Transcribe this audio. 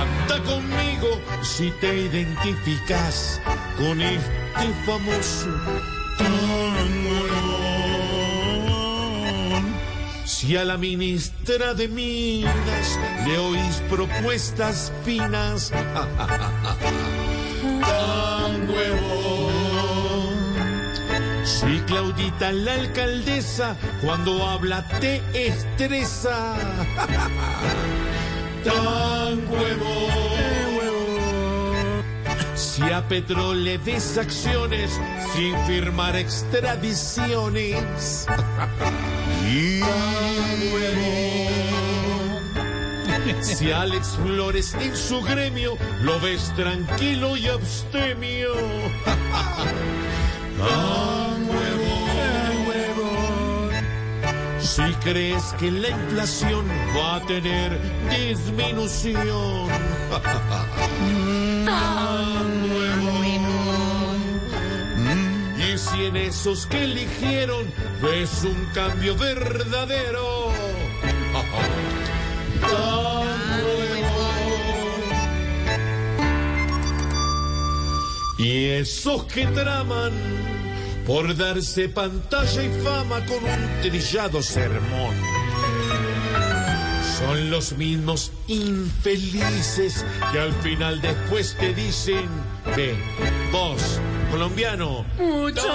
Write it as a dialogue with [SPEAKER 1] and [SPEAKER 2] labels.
[SPEAKER 1] canta conmigo si te identificas con este famoso si a la ministra de Minas le oís propuestas finas, tan huevo. Si Claudita la alcaldesa cuando habla te estresa, tan huevo. Si a Petro le des acciones sin firmar extradiciones. y Si Alex Flores en su gremio lo ves tranquilo y abstemio. Si crees que la inflación va a tener disminución. Y si en esos que eligieron ves un cambio verdadero. Y esos que traman por darse pantalla y fama con un trillado sermón. Son los mismos infelices que al final después te dicen que vos, colombiano,
[SPEAKER 2] Mucho